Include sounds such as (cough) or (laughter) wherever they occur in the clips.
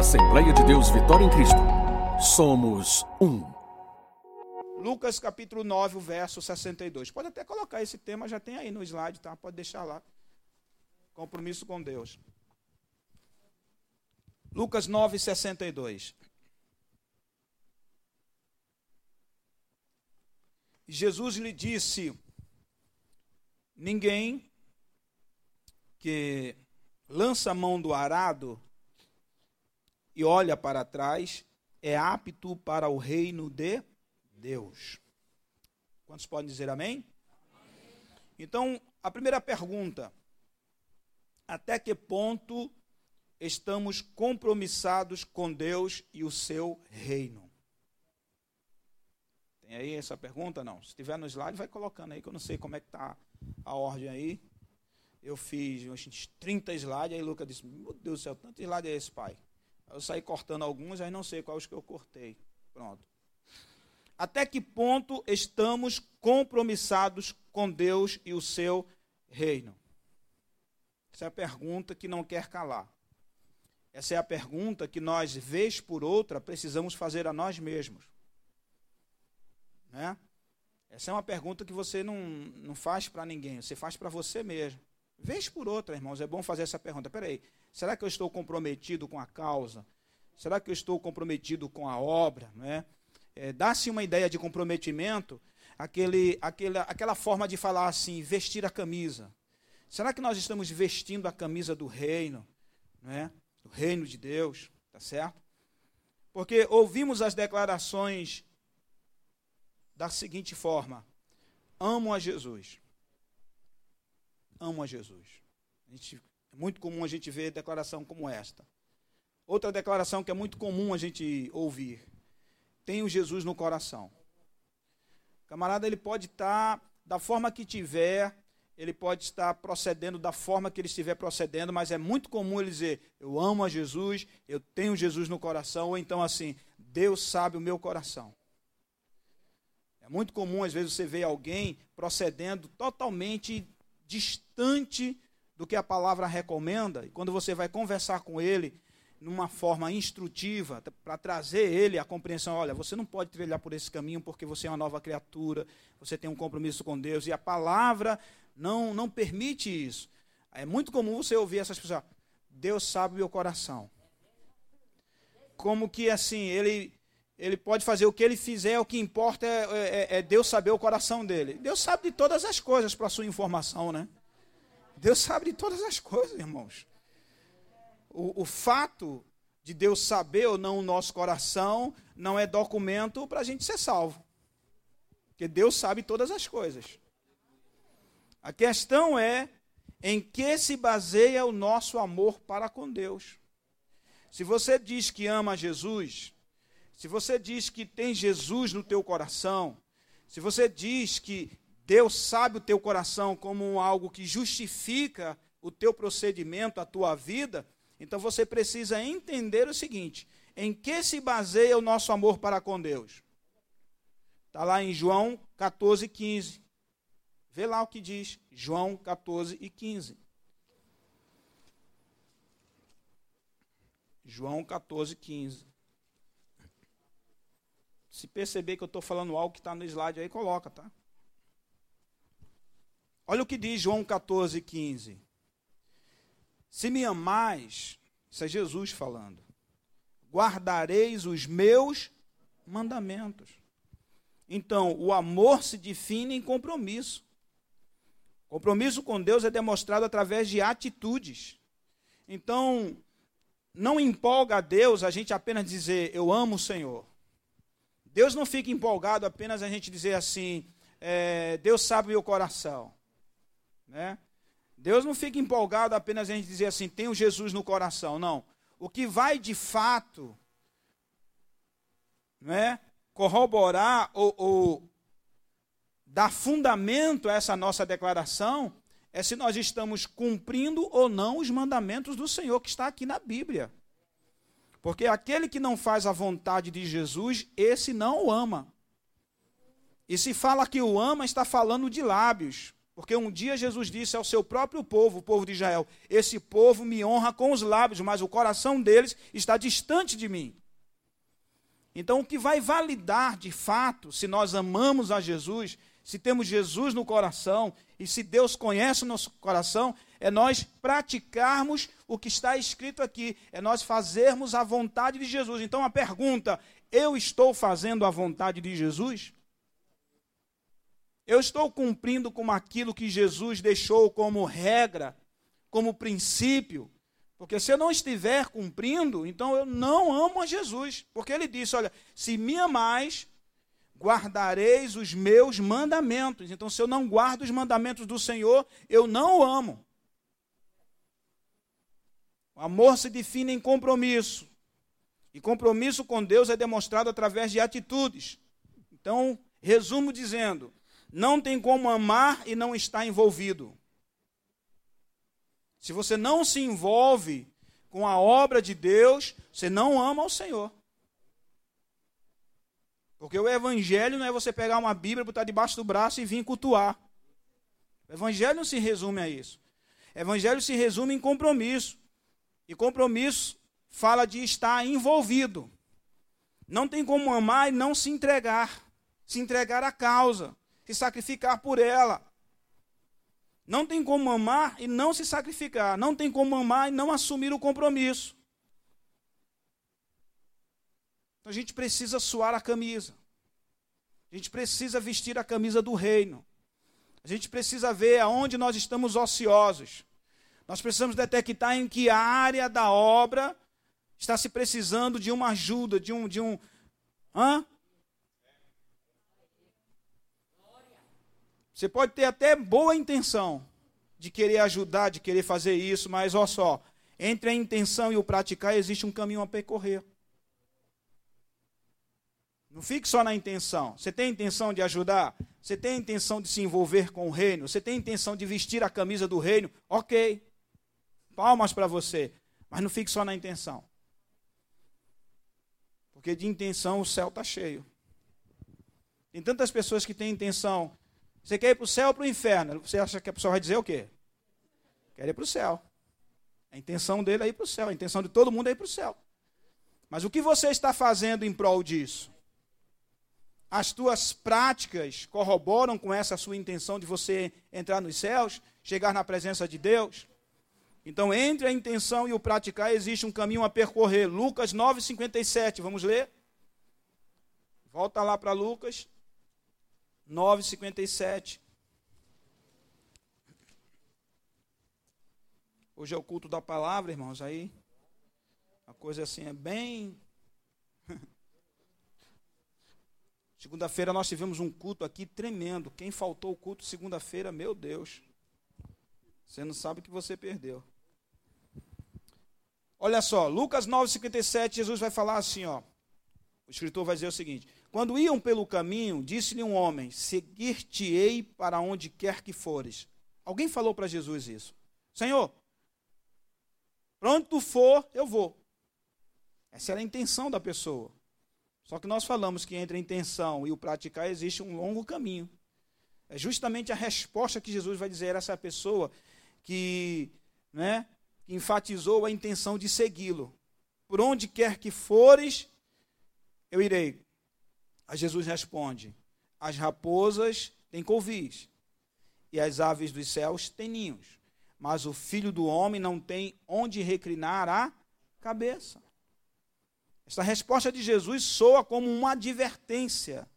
Assembleia de Deus Vitória em Cristo. Somos um. Lucas capítulo 9, o verso 62. Pode até colocar esse tema, já tem aí no slide, tá? Pode deixar lá. Compromisso com Deus. Lucas 9, 62. Jesus lhe disse: Ninguém que lança a mão do arado e olha para trás é apto para o reino de Deus. Quantos podem dizer amém? Então, a primeira pergunta: até que ponto estamos compromissados com Deus e o seu reino? Tem aí essa pergunta? Não. Se tiver no slide, vai colocando aí, que eu não sei como é que está a ordem aí. Eu fiz uns 30 slides, aí Lucas disse, meu Deus do céu, tanto slide é esse, pai? Eu saí cortando alguns, aí não sei quais que eu cortei. Pronto. Até que ponto estamos compromissados com Deus e o seu reino? Essa é a pergunta que não quer calar. Essa é a pergunta que nós, vez por outra, precisamos fazer a nós mesmos. Né? Essa é uma pergunta que você não, não faz para ninguém, você faz para você mesmo. Vez por outra, irmãos, é bom fazer essa pergunta. Peraí, será que eu estou comprometido com a causa? Será que eu estou comprometido com a obra? Né? É, Dá-se uma ideia de comprometimento, aquele, aquela forma de falar assim, vestir a camisa. Será que nós estamos vestindo a camisa do reino, né? do reino de Deus? Tá certo? Porque ouvimos as declarações da seguinte forma: amo a Jesus. Amo a Jesus. A gente, é muito comum a gente ver declaração como esta. Outra declaração que é muito comum a gente ouvir: tenho Jesus no coração. Camarada ele pode estar da forma que tiver, ele pode estar procedendo da forma que ele estiver procedendo, mas é muito comum ele dizer: Eu amo a Jesus, eu tenho Jesus no coração, ou então assim, Deus sabe o meu coração muito comum, às vezes, você ver alguém procedendo totalmente distante do que a palavra recomenda, e quando você vai conversar com ele numa forma instrutiva, para trazer ele a compreensão, olha, você não pode trilhar por esse caminho porque você é uma nova criatura, você tem um compromisso com Deus, e a palavra não, não permite isso. É muito comum você ouvir essas pessoas, Deus sabe o meu coração. Como que assim, ele ele pode fazer o que ele fizer, o que importa é, é, é Deus saber o coração dele. Deus sabe de todas as coisas para sua informação, né? Deus sabe de todas as coisas, irmãos. O, o fato de Deus saber ou não o nosso coração não é documento para a gente ser salvo. Porque Deus sabe todas as coisas. A questão é em que se baseia o nosso amor para com Deus. Se você diz que ama Jesus, se você diz que tem Jesus no teu coração, se você diz que Deus sabe o teu coração como algo que justifica o teu procedimento, a tua vida, então você precisa entender o seguinte: em que se baseia o nosso amor para com Deus? Está lá em João 14, 15. Vê lá o que diz, João 14 e 15. João 14, 15. Se perceber que eu estou falando algo que está no slide aí, coloca, tá? Olha o que diz João 14, 15. Se me amais, isso é Jesus falando, guardareis os meus mandamentos. Então, o amor se define em compromisso. Compromisso com Deus é demonstrado através de atitudes. Então, não empolga a Deus a gente apenas dizer eu amo o Senhor. Deus não fica empolgado apenas a gente dizer assim, é, Deus sabe o meu coração. Né? Deus não fica empolgado apenas a gente dizer assim, tenho Jesus no coração. Não. O que vai de fato né, corroborar ou, ou dar fundamento a essa nossa declaração é se nós estamos cumprindo ou não os mandamentos do Senhor que está aqui na Bíblia. Porque aquele que não faz a vontade de Jesus, esse não o ama. E se fala que o ama, está falando de lábios. Porque um dia Jesus disse ao seu próprio povo, o povo de Israel: Esse povo me honra com os lábios, mas o coração deles está distante de mim. Então, o que vai validar de fato se nós amamos a Jesus, se temos Jesus no coração e se Deus conhece o nosso coração, é nós praticarmos o que está escrito aqui, é nós fazermos a vontade de Jesus. Então, a pergunta: eu estou fazendo a vontade de Jesus? Eu estou cumprindo com aquilo que Jesus deixou como regra, como princípio? Porque se eu não estiver cumprindo, então eu não amo a Jesus. Porque ele disse: Olha, se me amais, guardareis os meus mandamentos. Então, se eu não guardo os mandamentos do Senhor, eu não o amo. O amor se define em compromisso. E compromisso com Deus é demonstrado através de atitudes. Então, resumo dizendo: não tem como amar e não estar envolvido. Se você não se envolve com a obra de Deus, você não ama o Senhor. Porque o evangelho não é você pegar uma Bíblia, botar debaixo do braço e vir cultuar. O evangelho não se resume a isso. O evangelho se resume em compromisso. E compromisso fala de estar envolvido. Não tem como amar e não se entregar. Se entregar à causa. Se sacrificar por ela. Não tem como amar e não se sacrificar. Não tem como amar e não assumir o compromisso. Então a gente precisa suar a camisa. A gente precisa vestir a camisa do reino. A gente precisa ver aonde nós estamos ociosos. Nós precisamos detectar em que área da obra está se precisando de uma ajuda, de um. De um hã? Você pode ter até boa intenção de querer ajudar, de querer fazer isso, mas olha só, entre a intenção e o praticar existe um caminho a percorrer. Não fique só na intenção. Você tem a intenção de ajudar? Você tem a intenção de se envolver com o reino? Você tem a intenção de vestir a camisa do reino? Ok. Palmas para você. Mas não fique só na intenção. Porque de intenção o céu está cheio. Tem tantas pessoas que têm intenção você quer ir para o céu ou para o inferno? Você acha que a pessoa vai dizer o quê? Quer ir para o céu. A intenção dele é ir para o céu. A intenção de todo mundo é ir para o céu. Mas o que você está fazendo em prol disso? As tuas práticas corroboram com essa sua intenção de você entrar nos céus, chegar na presença de Deus? Então, entre a intenção e o praticar, existe um caminho a percorrer. Lucas 9,57, vamos ler? Volta lá para Lucas 9,57. Hoje é o culto da palavra, irmãos, aí a coisa assim é bem. (laughs) Segunda-feira nós tivemos um culto aqui tremendo. Quem faltou o culto segunda-feira, meu Deus. Você não sabe o que você perdeu. Olha só, Lucas 9,57, Jesus vai falar assim, ó. O escritor vai dizer o seguinte: quando iam pelo caminho, disse-lhe um homem: Seguir-te-ei para onde quer que fores. Alguém falou para Jesus isso. Senhor, tu for, eu vou. Essa era a intenção da pessoa. Só que nós falamos que entre a intenção e o praticar existe um longo caminho. É justamente a resposta que Jesus vai dizer a essa pessoa que, né, que enfatizou a intenção de segui-lo. Por onde quer que fores, eu irei. A Jesus responde: As raposas têm covis, e as aves dos céus têm ninhos, mas o filho do homem não tem onde reclinar a cabeça. Esta resposta de Jesus soa como uma advertência.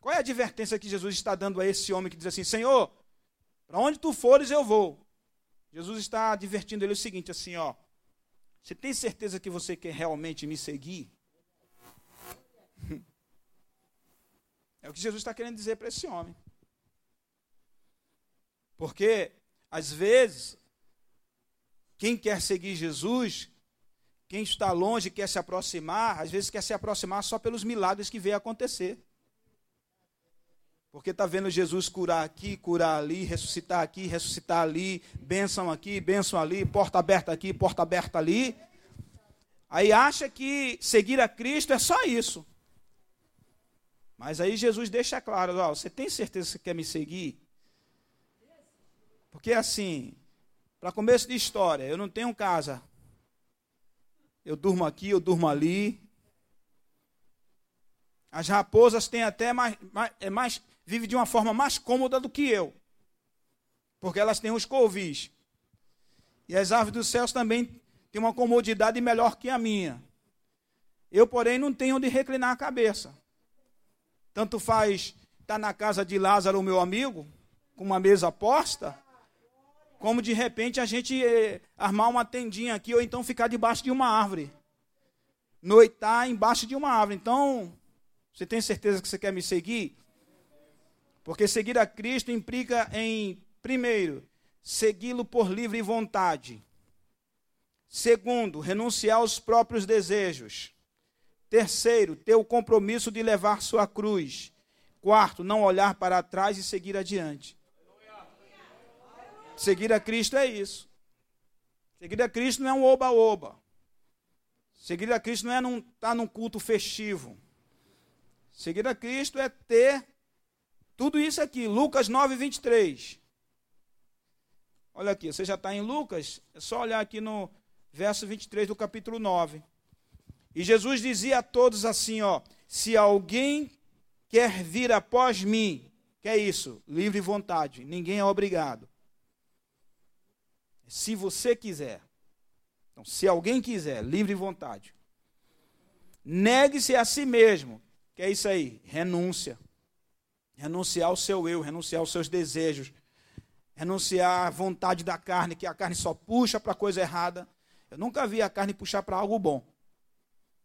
Qual é a advertência que Jesus está dando a esse homem que diz assim: Senhor, para onde tu fores eu vou? Jesus está advertindo ele o seguinte: assim, ó, você tem certeza que você quer realmente me seguir? É o que Jesus está querendo dizer para esse homem. Porque, às vezes, quem quer seguir Jesus, quem está longe quer se aproximar, às vezes quer se aproximar só pelos milagres que vê acontecer. Porque está vendo Jesus curar aqui, curar ali, ressuscitar aqui, ressuscitar ali, bênção aqui, bênção ali, porta aberta aqui, porta aberta ali. Aí acha que seguir a Cristo é só isso. Mas aí Jesus deixa claro: você tem certeza que você quer me seguir? Porque assim, para começo de história, eu não tenho casa. Eu durmo aqui, eu durmo ali. As raposas têm até mais, mais, é mais vive de uma forma mais cômoda do que eu. Porque elas têm os covis. E as aves dos céus também têm uma comodidade melhor que a minha. Eu, porém, não tenho onde reclinar a cabeça. Tanto faz estar tá na casa de Lázaro, meu amigo, com uma mesa posta, como de repente a gente eh, armar uma tendinha aqui ou então ficar debaixo de uma árvore. Noitar embaixo de uma árvore. Então, você tem certeza que você quer me seguir? Porque seguir a Cristo implica em, primeiro, segui-lo por livre vontade. Segundo, renunciar aos próprios desejos. Terceiro, ter o compromisso de levar sua cruz. Quarto, não olhar para trás e seguir adiante. Seguir a Cristo é isso. Seguir a Cristo não é um oba-oba. Seguir a Cristo não é estar tá num culto festivo. Seguir a Cristo é ter tudo isso aqui. Lucas 9, 23. Olha aqui, você já está em Lucas, é só olhar aqui no verso 23 do capítulo 9. E Jesus dizia a todos assim: ó, se alguém quer vir após mim, que é isso? Livre vontade, ninguém é obrigado se você quiser. Então, se alguém quiser, livre vontade. Negue-se a si mesmo. Que é isso aí? Renúncia. Renunciar ao seu eu, renunciar aos seus desejos, renunciar à vontade da carne, que a carne só puxa para coisa errada. Eu nunca vi a carne puxar para algo bom.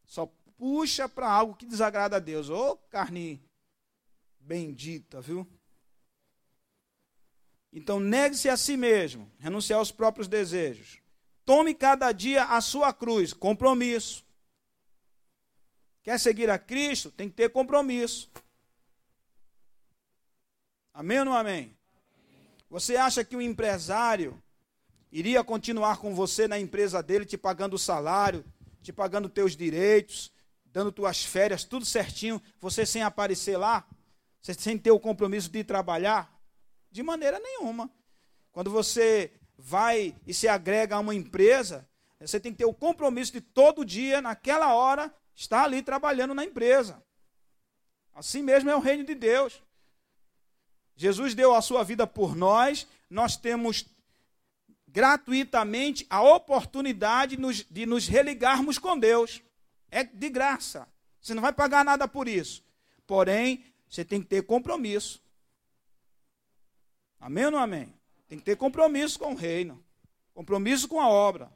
Só puxa para algo que desagrada a Deus. Ô carne bendita, viu? Então, negue-se a si mesmo, renunciar aos próprios desejos. Tome cada dia a sua cruz, compromisso. Quer seguir a Cristo? Tem que ter compromisso. Amém ou não amém? Você acha que o empresário iria continuar com você na empresa dele, te pagando o salário, te pagando teus direitos, dando tuas férias, tudo certinho, você sem aparecer lá? Você sem ter o compromisso de trabalhar? De maneira nenhuma. Quando você vai e se agrega a uma empresa, você tem que ter o compromisso de todo dia, naquela hora, estar ali trabalhando na empresa. Assim mesmo é o reino de Deus. Jesus deu a sua vida por nós, nós temos gratuitamente a oportunidade de nos, religarmos com Deus. É de graça. Você não vai pagar nada por isso. Porém, você tem que ter compromisso. Amém ou não amém? Tem que ter compromisso com o reino, compromisso com a obra.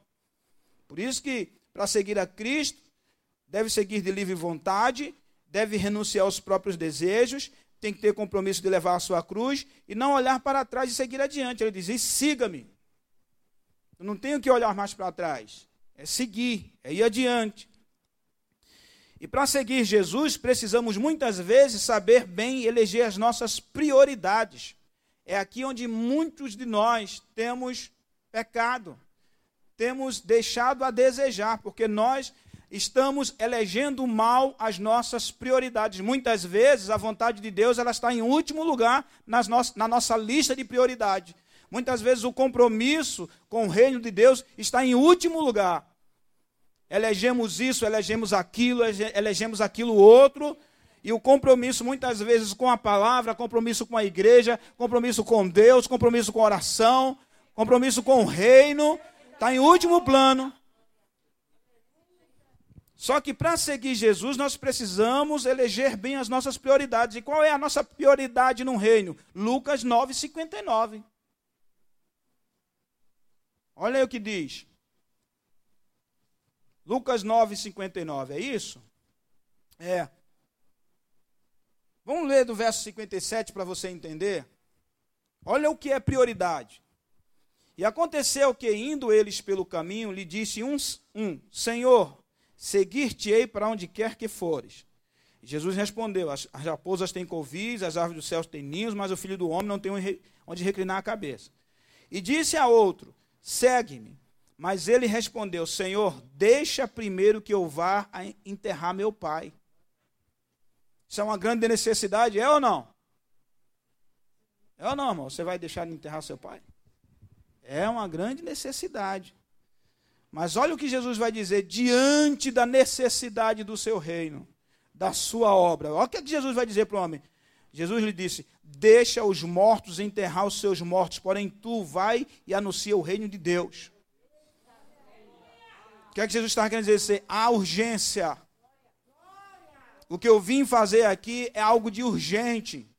Por isso que, para seguir a Cristo, deve seguir de livre vontade, deve renunciar aos próprios desejos, tem que ter compromisso de levar a sua cruz e não olhar para trás e seguir adiante. Ele diz: siga-me. Eu não tenho que olhar mais para trás. É seguir, é ir adiante. E para seguir Jesus, precisamos muitas vezes saber bem eleger as nossas prioridades é aqui onde muitos de nós temos pecado, temos deixado a desejar, porque nós estamos elegendo mal as nossas prioridades. Muitas vezes a vontade de Deus ela está em último lugar nas no na nossa lista de prioridade. Muitas vezes o compromisso com o reino de Deus está em último lugar. Elegemos isso, elegemos aquilo, elegemos aquilo outro, e o compromisso, muitas vezes, com a palavra, compromisso com a igreja, compromisso com Deus, compromisso com a oração, compromisso com o reino, está em último plano. Só que para seguir Jesus, nós precisamos eleger bem as nossas prioridades. E qual é a nossa prioridade no reino? Lucas 9, 59. Olha aí o que diz. Lucas 9, 59, é isso? É. Vamos ler do verso 57 para você entender. Olha o que é prioridade. E aconteceu que, indo eles pelo caminho, lhe disse um, um Senhor, seguir-te-ei para onde quer que fores. E Jesus respondeu: as, as raposas têm covis, as árvores do céu têm ninhos, mas o filho do homem não tem onde reclinar a cabeça. E disse a outro: Segue-me. Mas ele respondeu: Senhor, deixa primeiro que eu vá enterrar meu pai. Isso é uma grande necessidade, é ou não? É ou não, irmão? Você vai deixar de enterrar seu pai? É uma grande necessidade. Mas olha o que Jesus vai dizer diante da necessidade do seu reino, da sua obra. Olha o que Jesus vai dizer para o homem. Jesus lhe disse: Deixa os mortos enterrar os seus mortos, porém tu vai e anuncia o reino de Deus. O que é que Jesus está querendo dizer? Há urgência. O que eu vim fazer aqui é algo de urgente.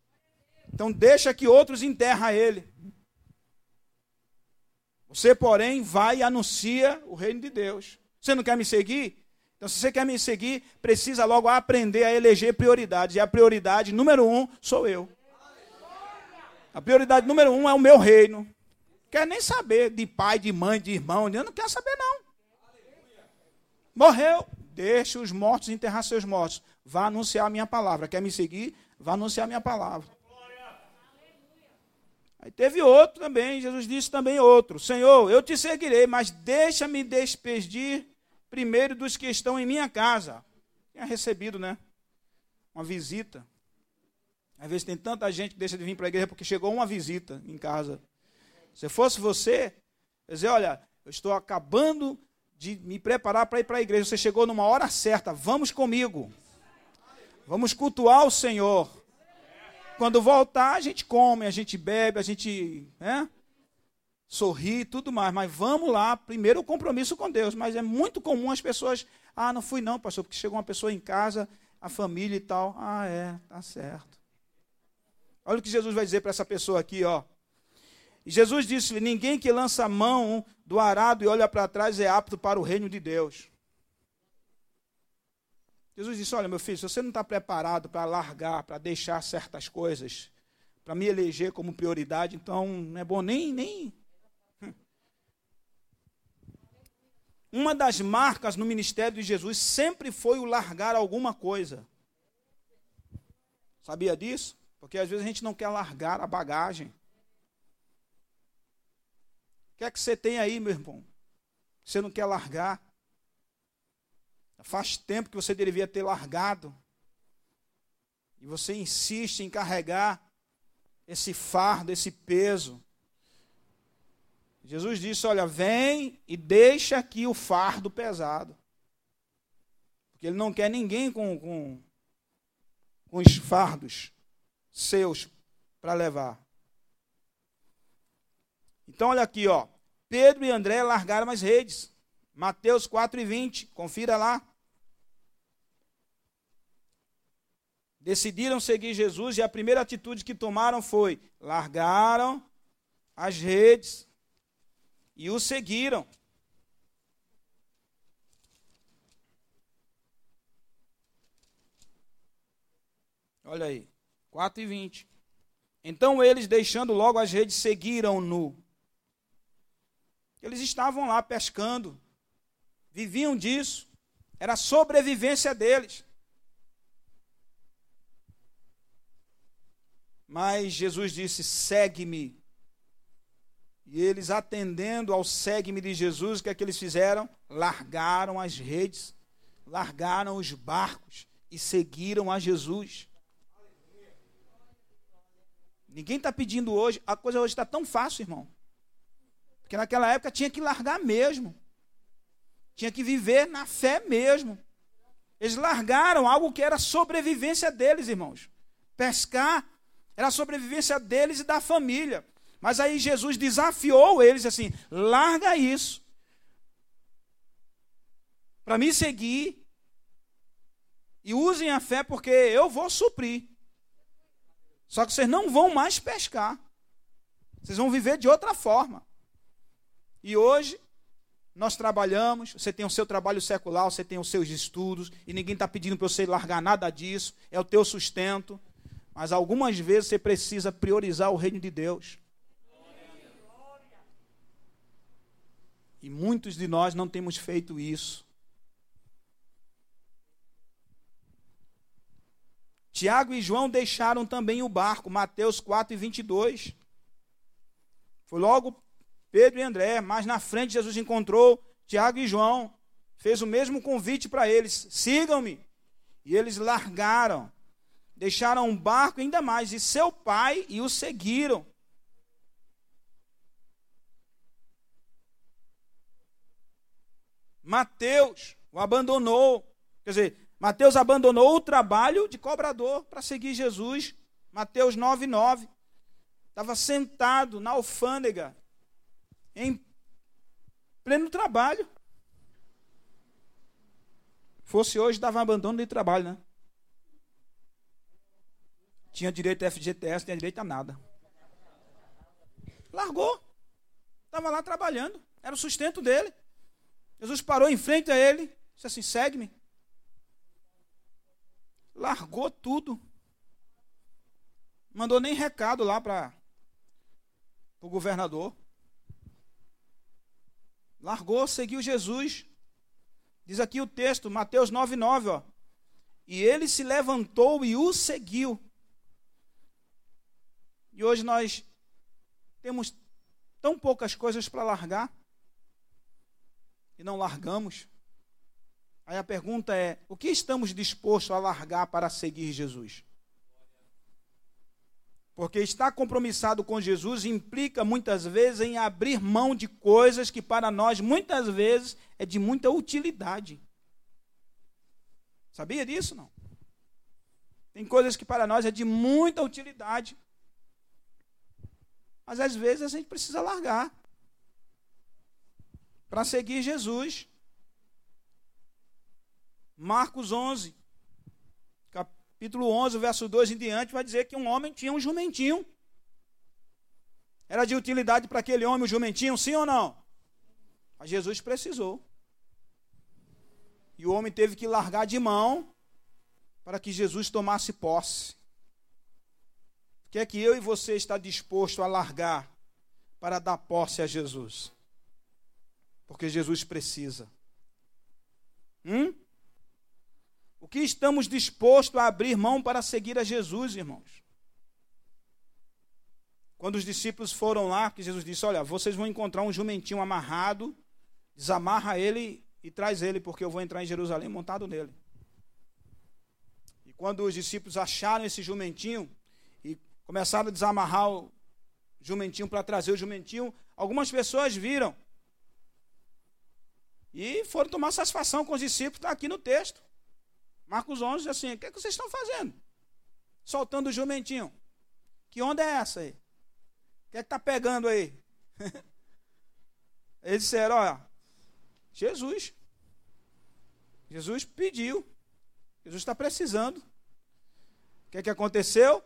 Então deixa que outros enterram ele. Você, porém, vai e anuncia o reino de Deus. Você não quer me seguir? Então, se você quer me seguir, precisa logo aprender a eleger prioridades. E a prioridade número um sou eu. A prioridade número um é o meu reino. Quer nem saber de pai, de mãe, de irmão. Eu não quero saber, não. Morreu. Deixa os mortos enterrar seus mortos. Vá anunciar a minha palavra. Quer me seguir? Vá anunciar a minha palavra. Aí teve outro também, Jesus disse também outro: Senhor, eu te seguirei, mas deixa-me despedir primeiro dos que estão em minha casa. Tinha recebido, né? Uma visita. Às vezes tem tanta gente que deixa de vir para a igreja porque chegou uma visita em casa. Se fosse você, dizer, olha, eu estou acabando de me preparar para ir para a igreja. Você chegou numa hora certa, vamos comigo. Vamos cultuar o Senhor. Quando voltar, a gente come, a gente bebe, a gente né, sorri e tudo mais. Mas vamos lá, primeiro o compromisso com Deus. Mas é muito comum as pessoas, ah, não fui não, pastor, porque chegou uma pessoa em casa, a família e tal. Ah, é, tá certo. Olha o que Jesus vai dizer para essa pessoa aqui, ó. Jesus disse-lhe: Ninguém que lança a mão do arado e olha para trás é apto para o reino de Deus. Jesus disse: Olha, meu filho, se você não está preparado para largar, para deixar certas coisas, para me eleger como prioridade, então não é bom nem. nem... Uma das marcas no ministério de Jesus sempre foi o largar alguma coisa. Sabia disso? Porque às vezes a gente não quer largar a bagagem. O que é que você tem aí, meu irmão? Você não quer largar? Faz tempo que você deveria ter largado. E você insiste em carregar esse fardo, esse peso. Jesus disse: Olha, vem e deixa aqui o fardo pesado. Porque ele não quer ninguém com, com, com os fardos seus para levar. Então, olha aqui, ó. Pedro e André largaram as redes. Mateus 4 e 20. Confira lá. decidiram seguir Jesus e a primeira atitude que tomaram foi: largaram as redes e o seguiram. Olha aí, 4 e 20. Então eles, deixando logo as redes, seguiram-no. Eles estavam lá pescando, viviam disso, era a sobrevivência deles. Mas Jesus disse: segue-me. E eles, atendendo ao segue-me de Jesus, o que é que eles fizeram? Largaram as redes, largaram os barcos e seguiram a Jesus. Ninguém está pedindo hoje, a coisa hoje está tão fácil, irmão. Porque naquela época tinha que largar mesmo. Tinha que viver na fé mesmo. Eles largaram algo que era sobrevivência deles, irmãos. Pescar era sobrevivência deles e da família. Mas aí Jesus desafiou eles assim: larga isso. Para me seguir. E usem a fé porque eu vou suprir. Só que vocês não vão mais pescar. Vocês vão viver de outra forma. E hoje, nós trabalhamos, você tem o seu trabalho secular, você tem os seus estudos, e ninguém está pedindo para você largar nada disso, é o teu sustento. Mas algumas vezes você precisa priorizar o reino de Deus. E muitos de nós não temos feito isso. Tiago e João deixaram também o barco, Mateus 4 e 22. Foi logo Pedro e André, mas na frente Jesus encontrou Tiago e João, fez o mesmo convite para eles: sigam-me. E eles largaram deixaram um barco ainda mais, e seu pai e o seguiram. Mateus o abandonou. Quer dizer, Mateus abandonou o trabalho de cobrador para seguir Jesus. Mateus 9, 9. Estava sentado na alfândega, em pleno trabalho. Fosse hoje, dava abandono de trabalho, né? Tinha direito a FGTS, tinha direito a nada. Largou. Estava lá trabalhando. Era o sustento dele. Jesus parou em frente a ele. Disse assim: segue-me. Largou tudo. Mandou nem recado lá para o governador. Largou, seguiu Jesus. Diz aqui o texto, Mateus 9,9, ó. E ele se levantou e o seguiu. E hoje nós temos tão poucas coisas para largar e não largamos. Aí a pergunta é: o que estamos dispostos a largar para seguir Jesus? Porque estar compromissado com Jesus implica muitas vezes em abrir mão de coisas que para nós muitas vezes é de muita utilidade. Sabia disso não? Tem coisas que para nós é de muita utilidade. Mas às vezes a gente precisa largar para seguir Jesus. Marcos 11, capítulo 11, verso 2 em diante, vai dizer que um homem tinha um jumentinho. Era de utilidade para aquele homem o jumentinho, sim ou não? Mas Jesus precisou. E o homem teve que largar de mão para que Jesus tomasse posse. O que é que eu e você está disposto a largar para dar posse a Jesus? Porque Jesus precisa. Hum? O que estamos dispostos a abrir mão para seguir a Jesus, irmãos? Quando os discípulos foram lá, que Jesus disse: Olha, vocês vão encontrar um jumentinho amarrado, desamarra ele e traz ele, porque eu vou entrar em Jerusalém montado nele. E quando os discípulos acharam esse jumentinho e começaram a desamarrar o jumentinho para trazer o jumentinho, algumas pessoas viram e foram tomar satisfação com os discípulos, está aqui no texto. Marcos 11 diz assim: O que, é que vocês estão fazendo? Soltando o jumentinho. Que onda é essa aí? O que é que está pegando aí? (laughs) Eles disseram: Olha, Jesus. Jesus pediu. Jesus está precisando. O que é que aconteceu?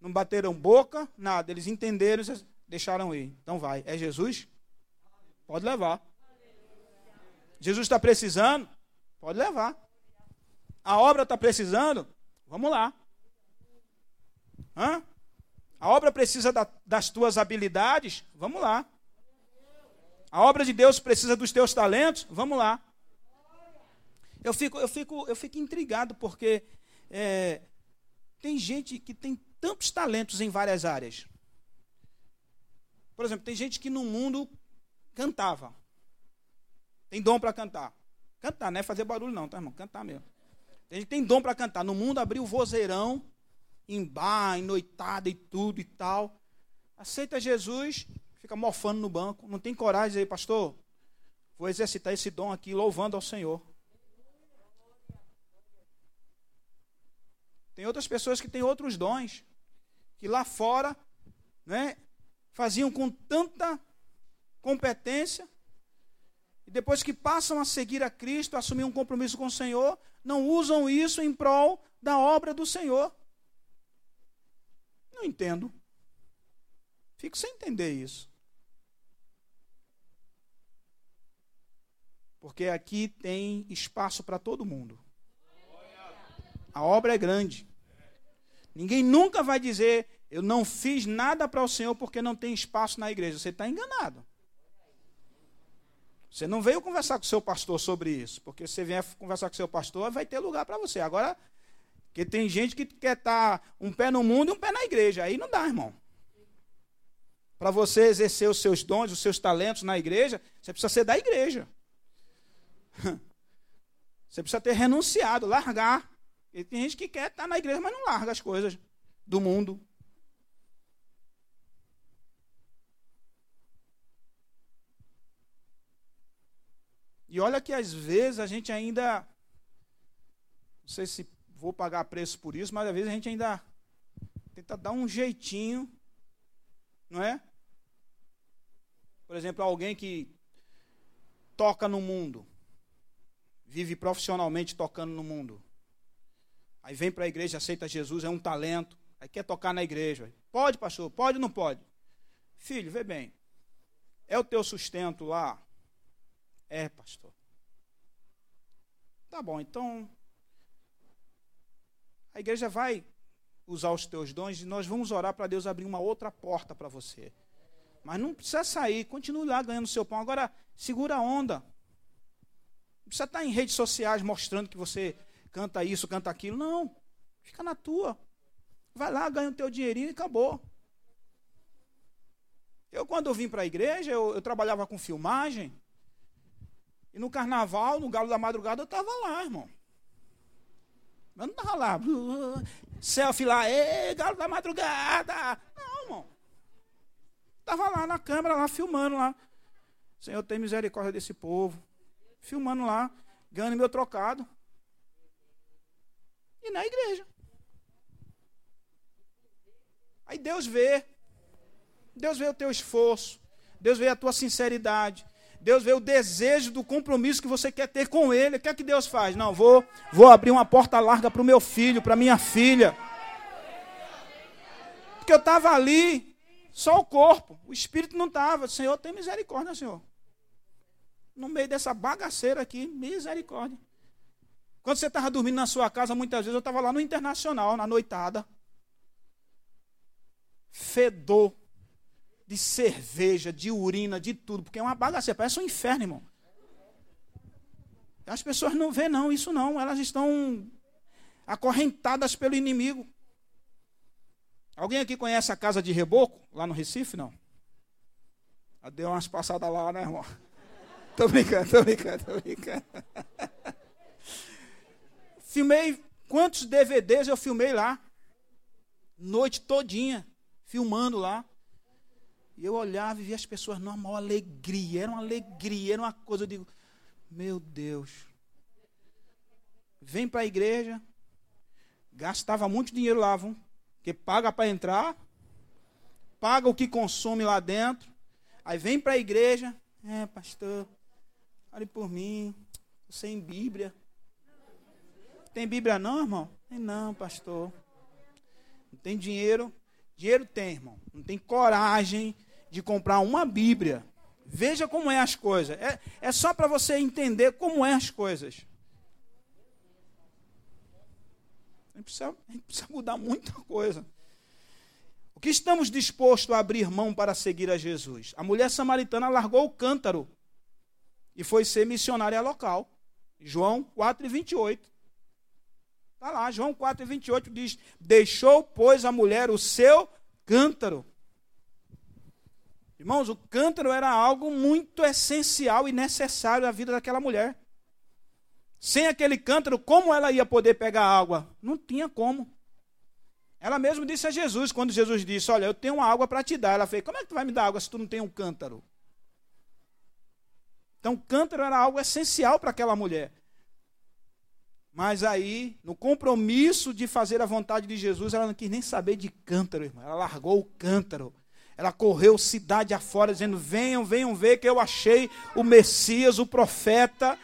Não bateram boca, nada. Eles entenderam, deixaram ir. Então vai. É Jesus? Pode levar. Jesus está precisando? Pode levar. A obra está precisando? Vamos lá. Hã? A obra precisa da, das tuas habilidades? Vamos lá. A obra de Deus precisa dos teus talentos? Vamos lá. Eu fico, eu fico, eu fico intrigado porque é, tem gente que tem tantos talentos em várias áreas. Por exemplo, tem gente que no mundo cantava. Tem dom para cantar. Cantar, não é fazer barulho, não, tá, irmão? Cantar mesmo. A gente tem dom para cantar. No mundo abriu vozeirão, em bar, em noitada e tudo e tal. Aceita Jesus, fica mofando no banco. Não tem coragem dizer, pastor, vou exercitar esse dom aqui, louvando ao Senhor. Tem outras pessoas que têm outros dons, que lá fora né, faziam com tanta competência, e depois que passam a seguir a Cristo, a assumir um compromisso com o Senhor, não usam isso em prol da obra do Senhor. Não entendo. Fico sem entender isso. Porque aqui tem espaço para todo mundo. A obra é grande. Ninguém nunca vai dizer, eu não fiz nada para o Senhor porque não tem espaço na igreja. Você está enganado. Você não veio conversar com o seu pastor sobre isso, porque se você vier conversar com o seu pastor, vai ter lugar para você. Agora, que tem gente que quer estar tá um pé no mundo e um pé na igreja. Aí não dá, irmão. Para você exercer os seus dons, os seus talentos na igreja, você precisa ser da igreja. (laughs) Você precisa ter renunciado, largar. E tem gente que quer estar tá na igreja, mas não larga as coisas do mundo. E olha que às vezes a gente ainda. Não sei se vou pagar preço por isso, mas às vezes a gente ainda tenta dar um jeitinho, não é? Por exemplo, alguém que toca no mundo, vive profissionalmente tocando no mundo. Aí vem para a igreja, aceita Jesus, é um talento, aí quer tocar na igreja. Pode, pastor? Pode ou não pode? Filho, vê bem. É o teu sustento lá? É, pastor. Tá bom, então a igreja vai usar os teus dons e nós vamos orar para Deus abrir uma outra porta para você. Mas não precisa sair, continue lá ganhando seu pão. Agora, segura a onda. Não precisa estar em redes sociais mostrando que você canta isso, canta aquilo. Não. Fica na tua. Vai lá, ganha o teu dinheirinho e acabou. Eu, quando eu vim para a igreja, eu, eu, trabalhava com filmagem. E no carnaval, no Galo da Madrugada, eu estava lá, irmão. Mas não estava lá. Selfie lá, ei, Galo da Madrugada. Não, irmão. Estava lá na câmera, lá filmando lá. Senhor, tem misericórdia desse povo. Filmando lá, ganhando meu trocado. E na igreja. Aí Deus vê. Deus vê o teu esforço. Deus vê a tua sinceridade. Deus vê o desejo do compromisso que você quer ter com Ele. O que é que Deus faz? Não, vou, vou abrir uma porta larga para o meu filho, para minha filha. Porque eu estava ali só o corpo. O espírito não estava. Senhor, tem misericórdia, Senhor. No meio dessa bagaceira aqui, misericórdia. Quando você estava dormindo na sua casa, muitas vezes eu estava lá no internacional, na noitada. Fedor de cerveja, de urina, de tudo, porque é uma bagaceira, parece um inferno, irmão. As pessoas não vê não, isso não, elas estão acorrentadas pelo inimigo. Alguém aqui conhece a casa de Reboco, lá no Recife, não? Deu umas passadas lá, né, irmão? (laughs) Tô brincando, tô brincando, tô brincando. (laughs) Filmei, quantos DVDs eu filmei lá? Noite todinha, filmando lá. E eu olhava e via as pessoas maior alegria, era uma alegria, era uma coisa, eu digo, meu Deus. Vem para a igreja, gastava muito dinheiro lá, vamos que paga para entrar, paga o que consome lá dentro, aí vem para a igreja, é, pastor, olhe por mim, sem Bíblia. Tem Bíblia não, irmão? Tem não, pastor. Não tem dinheiro? Dinheiro tem, irmão. Não tem coragem de comprar uma Bíblia. Veja como é as coisas. É, é só para você entender como é as coisas. A gente, precisa, a gente precisa mudar muita coisa. O que estamos dispostos a abrir mão para seguir a Jesus? A mulher samaritana largou o cântaro e foi ser missionária local. João 4 e 28. Está lá, João 4 e 28 diz: Deixou, pois, a mulher o seu cântaro. Irmãos, o cântaro era algo muito essencial e necessário à vida daquela mulher. Sem aquele cântaro, como ela ia poder pegar água? Não tinha como. Ela mesmo disse a Jesus, quando Jesus disse: Olha, eu tenho uma água para te dar. Ela fez: Como é que tu vai me dar água se tu não tem um cântaro? Então, cântaro era algo essencial para aquela mulher. Mas aí, no compromisso de fazer a vontade de Jesus, ela não quis nem saber de cântaro, irmão. Ela largou o cântaro. Ela correu cidade afora, dizendo: Venham, venham ver que eu achei o Messias, o profeta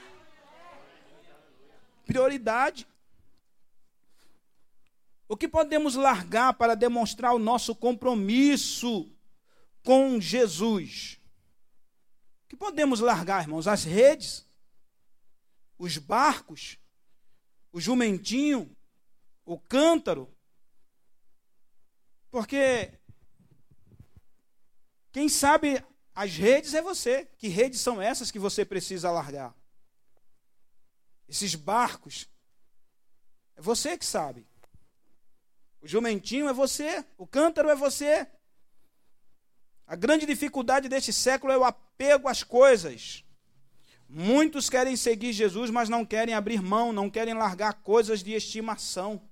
prioridade. O que podemos largar para demonstrar o nosso compromisso com Jesus? O que podemos largar, irmãos? As redes, os barcos, o jumentinho, o cântaro. Porque quem sabe as redes é você. Que redes são essas que você precisa largar? esses barcos. É você que sabe. O jumentinho é você, o cântaro é você. A grande dificuldade deste século é o apego às coisas. Muitos querem seguir Jesus, mas não querem abrir mão, não querem largar coisas de estimação.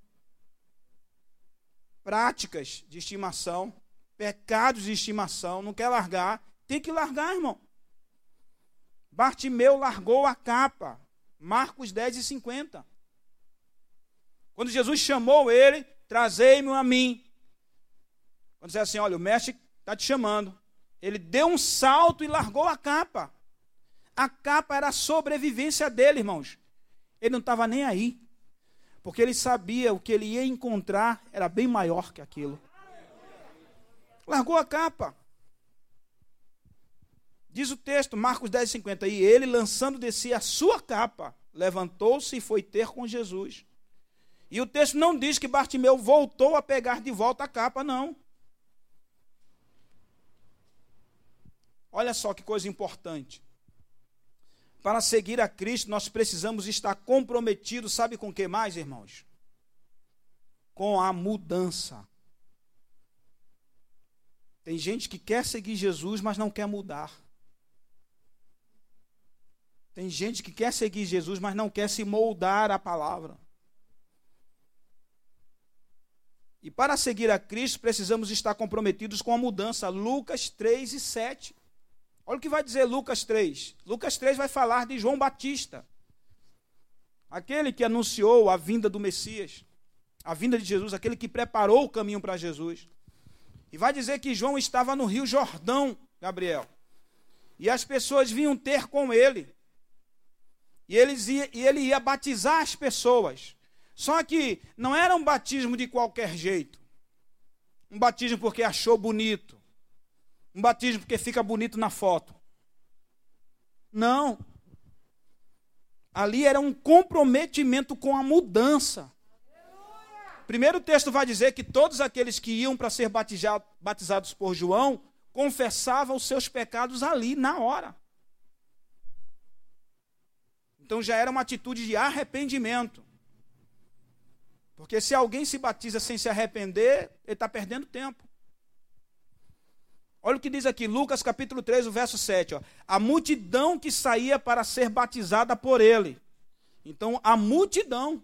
Práticas de estimação, pecados de estimação, não quer largar, tem que largar, irmão. Bartimeu largou a capa. Marcos 10 e 50. Quando Jesus chamou ele, trazei-me a mim. Quando disse assim, olha, o mestre está te chamando. Ele deu um salto e largou a capa. A capa era a sobrevivência dele, irmãos. Ele não estava nem aí. Porque ele sabia o que ele ia encontrar era bem maior que aquilo. Largou a capa. Diz o texto, Marcos 10, 50. E ele, lançando de si a sua capa, levantou-se e foi ter com Jesus. E o texto não diz que Bartimeu voltou a pegar de volta a capa, não. Olha só que coisa importante. Para seguir a Cristo, nós precisamos estar comprometidos, sabe com o que mais, irmãos? Com a mudança. Tem gente que quer seguir Jesus, mas não quer mudar. Tem gente que quer seguir Jesus, mas não quer se moldar à palavra. E para seguir a Cristo, precisamos estar comprometidos com a mudança. Lucas 3 e 7. Olha o que vai dizer Lucas 3. Lucas 3 vai falar de João Batista, aquele que anunciou a vinda do Messias, a vinda de Jesus, aquele que preparou o caminho para Jesus. E vai dizer que João estava no Rio Jordão, Gabriel. E as pessoas vinham ter com ele. E, eles ia, e ele ia batizar as pessoas. Só que não era um batismo de qualquer jeito. Um batismo porque achou bonito um batismo porque fica bonito na foto. Não. Ali era um comprometimento com a mudança. Primeiro texto vai dizer que todos aqueles que iam para ser batizados por João confessavam os seus pecados ali, na hora. Então já era uma atitude de arrependimento. Porque se alguém se batiza sem se arrepender, ele está perdendo tempo. Olha o que diz aqui, Lucas capítulo 3, o verso 7. Ó. A multidão que saía para ser batizada por ele. Então, a multidão.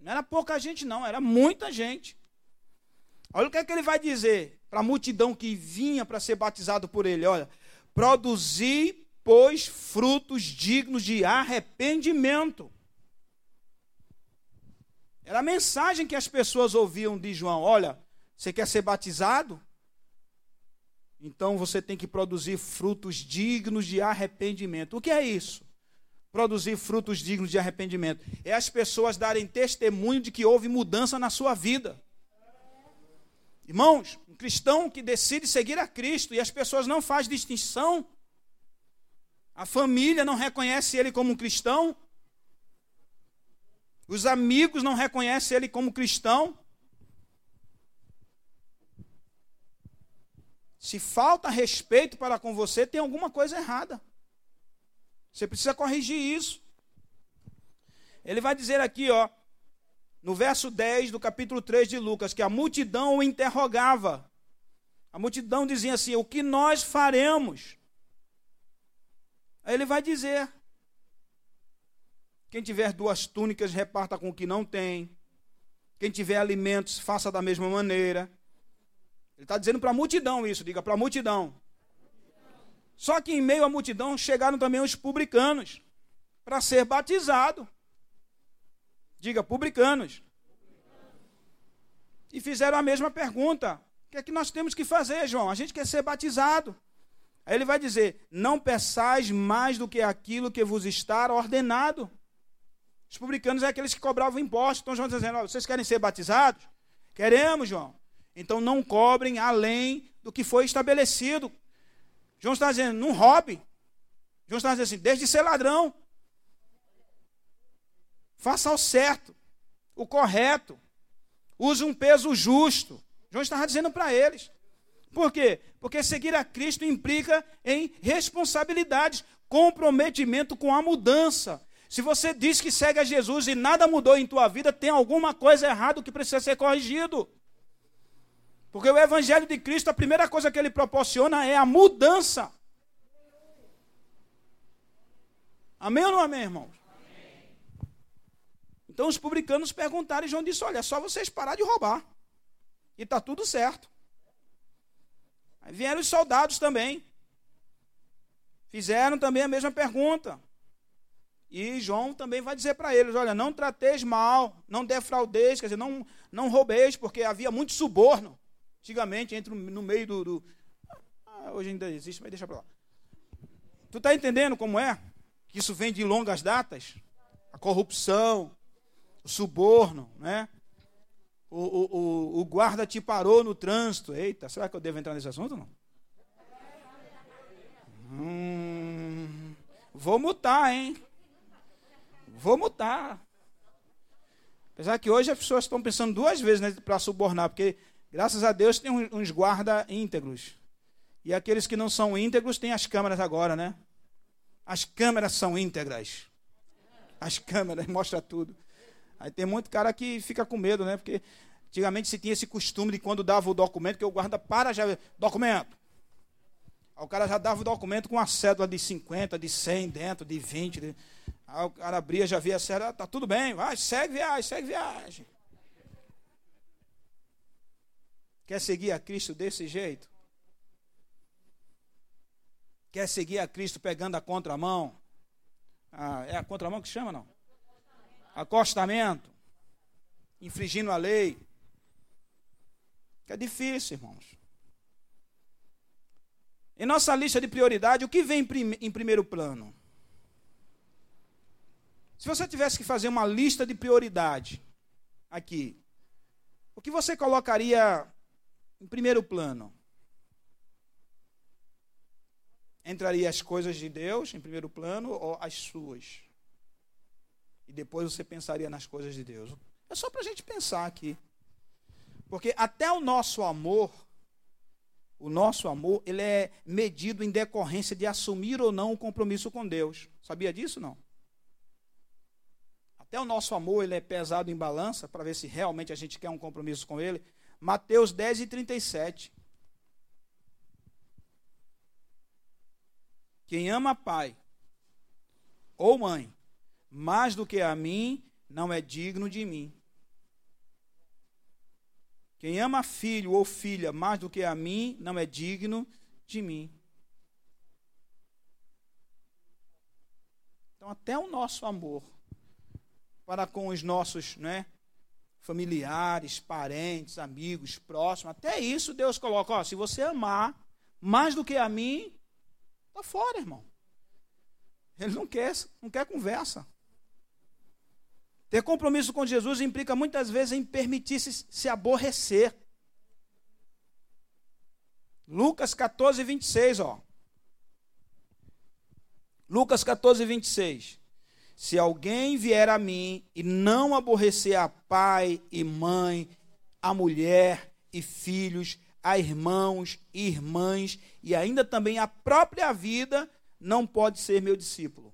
Não era pouca gente, não, era muita gente. Olha o que é que ele vai dizer para a multidão que vinha para ser batizado por ele. Olha, produzi, pois, frutos dignos de arrependimento. Era a mensagem que as pessoas ouviam de João. Olha, você quer ser batizado? Então você tem que produzir frutos dignos de arrependimento. O que é isso? Produzir frutos dignos de arrependimento. É as pessoas darem testemunho de que houve mudança na sua vida. Irmãos, um cristão que decide seguir a Cristo e as pessoas não fazem distinção, a família não reconhece ele como um cristão, os amigos não reconhecem ele como cristão, Se falta respeito para com você, tem alguma coisa errada. Você precisa corrigir isso. Ele vai dizer aqui, ó, no verso 10 do capítulo 3 de Lucas, que a multidão o interrogava. A multidão dizia assim: O que nós faremos? Aí ele vai dizer: Quem tiver duas túnicas, reparta com o que não tem. Quem tiver alimentos, faça da mesma maneira. Ele está dizendo para a multidão isso, diga para a multidão. Só que em meio à multidão chegaram também os publicanos para ser batizado. Diga, publicanos. E fizeram a mesma pergunta: o que é que nós temos que fazer, João? A gente quer ser batizado. Aí ele vai dizer: Não peçais mais do que aquilo que vos está ordenado. Os publicanos é aqueles que cobravam impostos. Então João está dizendo: Vocês querem ser batizados? Queremos, João. Então não cobrem além do que foi estabelecido. João está dizendo, não roube. João está dizendo assim, desde ser ladrão. Faça o certo, o correto. Use um peso justo. João estava dizendo para eles. Por quê? Porque seguir a Cristo implica em responsabilidades, comprometimento com a mudança. Se você diz que segue a Jesus e nada mudou em tua vida, tem alguma coisa errada que precisa ser corrigido. Porque o Evangelho de Cristo, a primeira coisa que ele proporciona é a mudança. Amém ou não amém, irmãos? Amém. Então os publicanos perguntaram e João disse: Olha, é só vocês parar de roubar. E está tudo certo. Aí vieram os soldados também. fizeram também a mesma pergunta. E João também vai dizer para eles: olha, não trateis mal, não defraudeis, quer dizer, não, não roubeis, porque havia muito suborno antigamente entre no meio do. do ah, hoje ainda existe, mas deixa para lá. Tu está entendendo como é? Que isso vem de longas datas? A corrupção, o suborno, né? O, o, o, o guarda te parou no trânsito. Eita, será que eu devo entrar nesse assunto não? Hum, vou mutar, hein? Vou mutar. Apesar que hoje as pessoas estão pensando duas vezes né, para subornar, porque graças a Deus tem uns guarda íntegros. E aqueles que não são íntegros têm as câmeras agora, né? As câmeras são íntegras. As câmeras (laughs) mostram tudo. Aí tem muito cara que fica com medo, né? Porque antigamente se tinha esse costume de quando dava o documento, que o guarda para já. Documento. Aí o cara já dava o documento com uma cédula de 50, de 100 dentro, de 20. De... Aí o cara abria, já via a cédula, tá tudo bem, vai, segue viagem, segue viagem. Quer seguir a Cristo desse jeito? Quer seguir a Cristo pegando a contramão? Ah, é a contramão que chama, não? Acostamento. Infringindo a lei. É difícil, irmãos. Em nossa lista de prioridade, o que vem em primeiro plano? Se você tivesse que fazer uma lista de prioridade aqui, o que você colocaria em primeiro plano? Entraria as coisas de Deus em primeiro plano ou as suas? E depois você pensaria nas coisas de Deus. É só para a gente pensar aqui. Porque até o nosso amor, o nosso amor, ele é medido em decorrência de assumir ou não o compromisso com Deus. Sabia disso não? Até o nosso amor ele é pesado em balança para ver se realmente a gente quer um compromisso com ele. Mateus 10 e 37. Quem ama pai ou mãe mais do que a mim não é digno de mim. Quem ama filho ou filha mais do que a mim não é digno de mim. Então, até o nosso amor para com os nossos né, familiares, parentes, amigos, próximos, até isso Deus coloca: ó, se você amar mais do que a mim, Está fora, irmão. Ele não quer, não quer conversa. Ter compromisso com Jesus implica muitas vezes em permitir-se se aborrecer. Lucas 14, 26, ó. Lucas 14, 26. Se alguém vier a mim e não aborrecer a pai e mãe, a mulher e filhos, a irmãos e irmãs e ainda também a própria vida, não pode ser meu discípulo.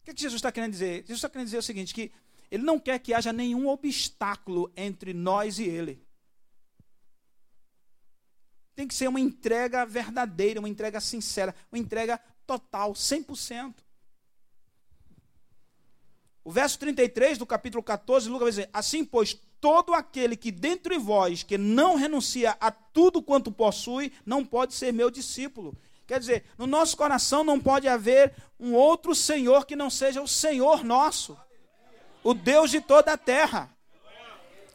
O que, que Jesus está querendo dizer? Jesus está querendo dizer o seguinte: que ele não quer que haja nenhum obstáculo entre nós e ele. Tem que ser uma entrega verdadeira, uma entrega sincera, uma entrega total, 100%. O verso 33 do capítulo 14, Lucas vai dizer: Assim, pois, todo aquele que dentre vós que não renuncia a tudo quanto possui, não pode ser meu discípulo. Quer dizer, no nosso coração não pode haver um outro Senhor que não seja o Senhor nosso, o Deus de toda a terra.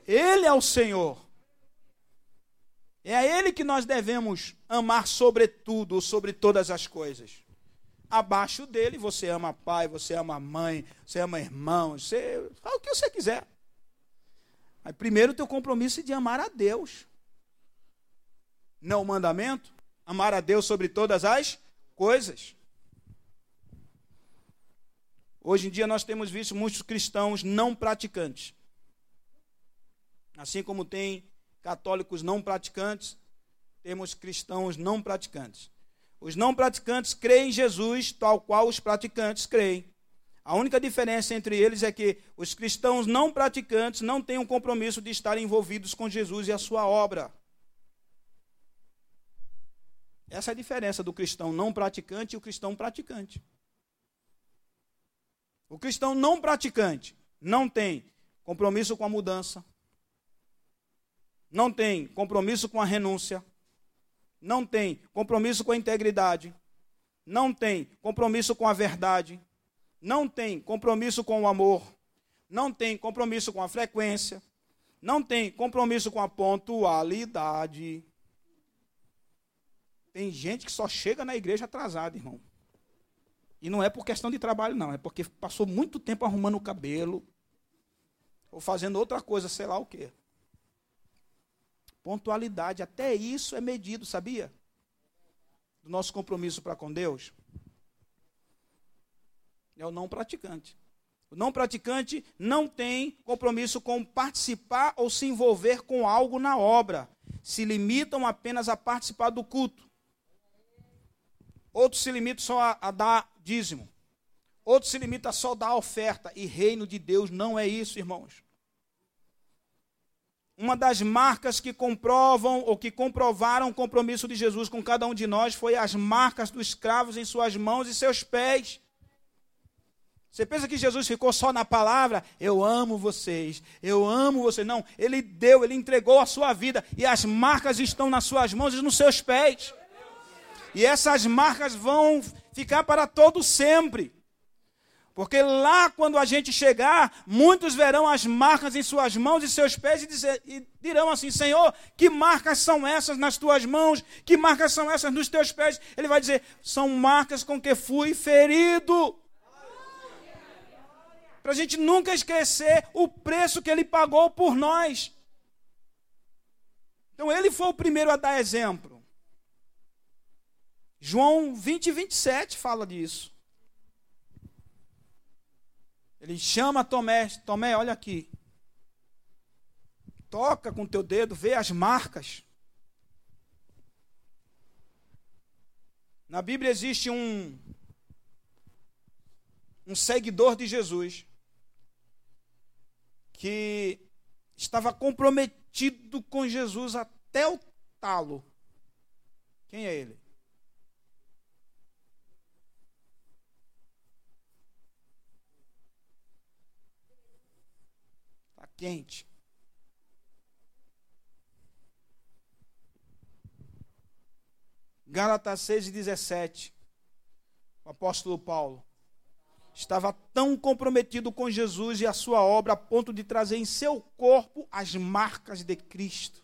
Ele é o Senhor. É a Ele que nós devemos amar sobretudo, sobre todas as coisas. Abaixo dele, você ama pai, você ama mãe, você ama irmão, você fala o que você quiser. Mas primeiro o teu compromisso é de amar a Deus. Não o mandamento? Amar a Deus sobre todas as coisas. Hoje em dia nós temos visto muitos cristãos não praticantes. Assim como tem católicos não praticantes, temos cristãos não praticantes. Os não praticantes creem em Jesus, tal qual os praticantes creem. A única diferença entre eles é que os cristãos não praticantes não têm um compromisso de estar envolvidos com Jesus e a sua obra. Essa é a diferença do cristão não praticante e o cristão praticante. O cristão não praticante não tem compromisso com a mudança, não tem compromisso com a renúncia, não tem compromisso com a integridade, não tem compromisso com a verdade, não tem compromisso com o amor, não tem compromisso com a frequência, não tem compromisso com a pontualidade. Tem gente que só chega na igreja atrasada, irmão. E não é por questão de trabalho, não. É porque passou muito tempo arrumando o cabelo. Ou fazendo outra coisa, sei lá o quê. Pontualidade, até isso é medido, sabia? Do nosso compromisso para com Deus. É o não praticante. O não praticante não tem compromisso com participar ou se envolver com algo na obra. Se limitam apenas a participar do culto. Outros se limitam só a, a dar dízimo. Outros se limitam só a dar oferta. E reino de Deus não é isso, irmãos. Uma das marcas que comprovam ou que comprovaram o compromisso de Jesus com cada um de nós foi as marcas dos escravos em suas mãos e seus pés. Você pensa que Jesus ficou só na palavra? Eu amo vocês, eu amo vocês. Não, ele deu, ele entregou a sua vida e as marcas estão nas suas mãos e nos seus pés. E essas marcas vão ficar para todo sempre. Porque lá, quando a gente chegar, muitos verão as marcas em suas mãos e seus pés e, dizer, e, dirão assim: Senhor, que marcas são essas nas tuas mãos? Que marcas são essas nos teus pés? Ele vai dizer: são marcas com que fui ferido. Para a gente nunca esquecer o preço que ele pagou por nós. Então, ele foi o primeiro a dar exemplo. João 20 e 27 fala disso. Ele chama Tomé, Tomé, olha aqui. Toca com teu dedo, vê as marcas. Na Bíblia existe um um seguidor de Jesus que estava comprometido com Jesus até o talo. Quem é ele? Está quente. Gálatas 6 e 17. O apóstolo Paulo estava tão comprometido com Jesus e a sua obra a ponto de trazer em seu corpo as marcas de Cristo.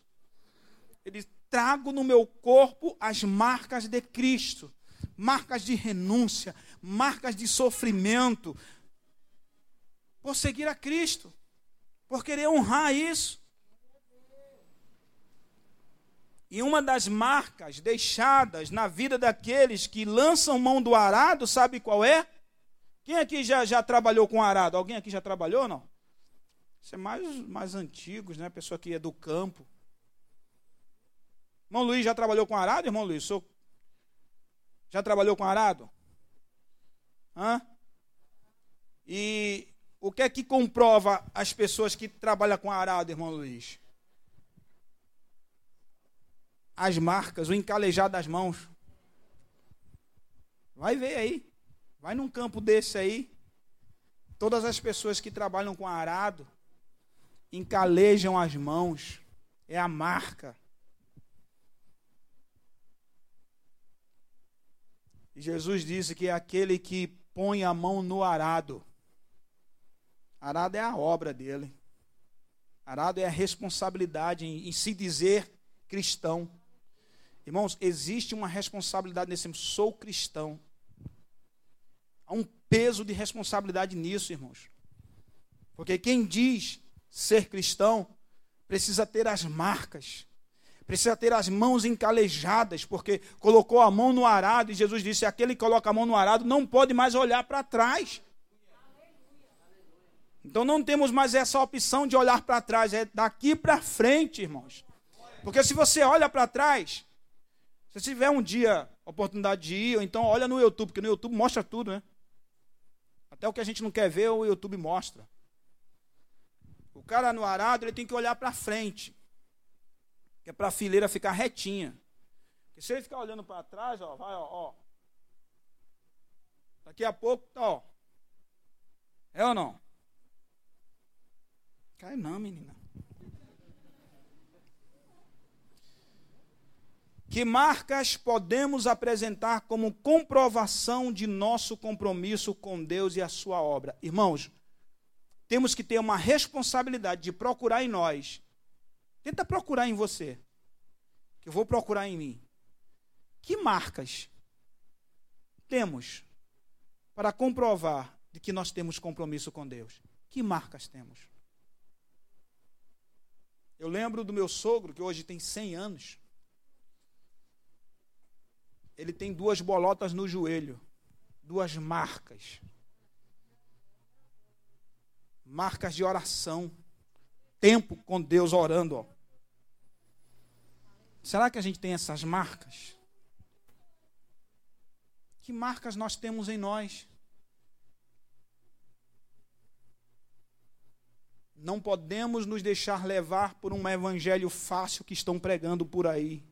Ele trago no meu corpo as marcas de Cristo, marcas de renúncia, marcas de sofrimento, por seguir a Cristo, por querer honrar isso. E uma das marcas deixadas na vida daqueles que lançam mão do arado, sabe qual é? Quem aqui já, já trabalhou com arado? Alguém aqui já trabalhou não? Isso é mais, mais antigos, né? Pessoa que é do campo. Irmão Luiz já trabalhou com arado, irmão Luiz? Sou... Já trabalhou com arado? Hã? E o que é que comprova as pessoas que trabalham com arado, irmão Luiz? As marcas, o encalejar das mãos. Vai ver aí. Vai num campo desse aí, todas as pessoas que trabalham com arado encalejam as mãos, é a marca. E Jesus disse que é aquele que põe a mão no arado. Arado é a obra dele. Arado é a responsabilidade em, em se dizer cristão. Irmãos, existe uma responsabilidade nesse. Sou cristão. Há um peso de responsabilidade nisso, irmãos. Porque quem diz ser cristão precisa ter as marcas, precisa ter as mãos encalejadas, porque colocou a mão no arado e Jesus disse: aquele que coloca a mão no arado não pode mais olhar para trás. Então não temos mais essa opção de olhar para trás, é daqui para frente, irmãos. Porque se você olha para trás, se tiver um dia oportunidade de ir, ou então olha no YouTube, porque no YouTube mostra tudo, né? Até o que a gente não quer ver, o YouTube mostra. O cara no arado, ele tem que olhar para frente. Que é para a fileira ficar retinha. Porque se ele ficar olhando para trás, ó, vai, ó, ó. Daqui a pouco, ó. É ou não? Cai não, menina. Que marcas podemos apresentar como comprovação de nosso compromisso com Deus e a sua obra? Irmãos, temos que ter uma responsabilidade de procurar em nós. Tenta procurar em você, que eu vou procurar em mim. Que marcas temos para comprovar de que nós temos compromisso com Deus? Que marcas temos? Eu lembro do meu sogro, que hoje tem 100 anos. Ele tem duas bolotas no joelho, duas marcas. Marcas de oração. Tempo com Deus orando. Ó. Será que a gente tem essas marcas? Que marcas nós temos em nós? Não podemos nos deixar levar por um evangelho fácil que estão pregando por aí.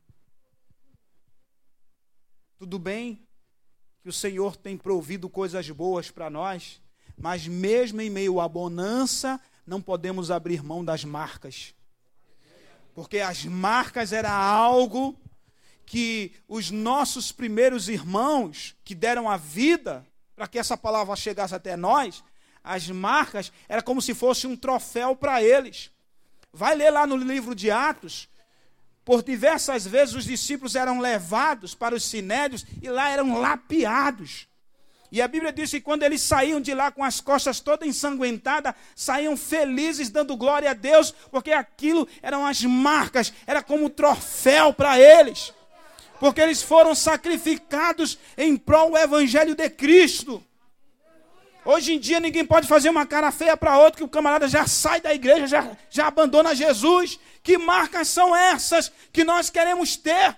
Tudo bem que o Senhor tem provido coisas boas para nós, mas mesmo em meio à bonança, não podemos abrir mão das marcas. Porque as marcas era algo que os nossos primeiros irmãos que deram a vida para que essa palavra chegasse até nós, as marcas, era como se fosse um troféu para eles. Vai ler lá no livro de Atos, por diversas vezes os discípulos eram levados para os sinédios e lá eram lapiados. E a Bíblia diz que quando eles saíam de lá com as costas todas ensanguentadas, saíam felizes dando glória a Deus, porque aquilo eram as marcas, era como troféu para eles. Porque eles foram sacrificados em prol do evangelho de Cristo. Hoje em dia ninguém pode fazer uma cara feia para outro que o camarada já sai da igreja, já, já abandona Jesus. Que marcas são essas que nós queremos ter?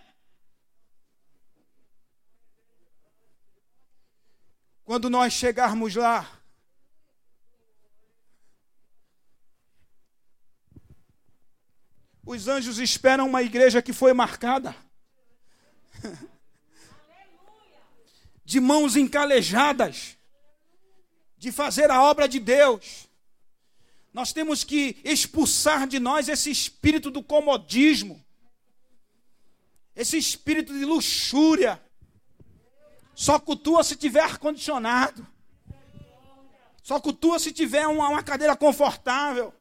Quando nós chegarmos lá, os anjos esperam uma igreja que foi marcada. (laughs) De mãos encalejadas de fazer a obra de Deus. Nós temos que expulsar de nós esse espírito do comodismo, esse espírito de luxúria. Só cultua se tiver ar-condicionado. Só cultua se tiver uma, uma cadeira confortável.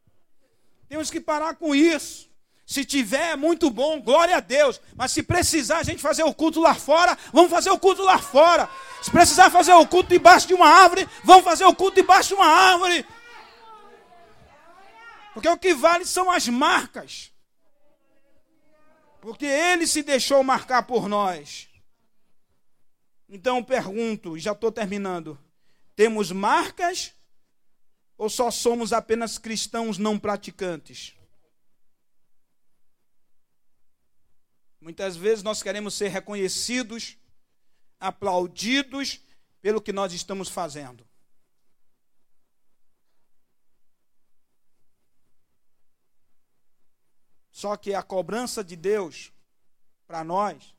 Temos que parar com isso. Se tiver, é muito bom, glória a Deus. Mas se precisar a gente fazer o culto lá fora, vamos fazer o culto lá fora. Se precisar fazer o culto debaixo de uma árvore, vamos fazer o culto debaixo de uma árvore. Porque o que vale são as marcas. Porque ele se deixou marcar por nós. Então pergunto, já estou terminando: temos marcas ou só somos apenas cristãos não praticantes? Muitas vezes nós queremos ser reconhecidos, aplaudidos pelo que nós estamos fazendo. Só que a cobrança de Deus para nós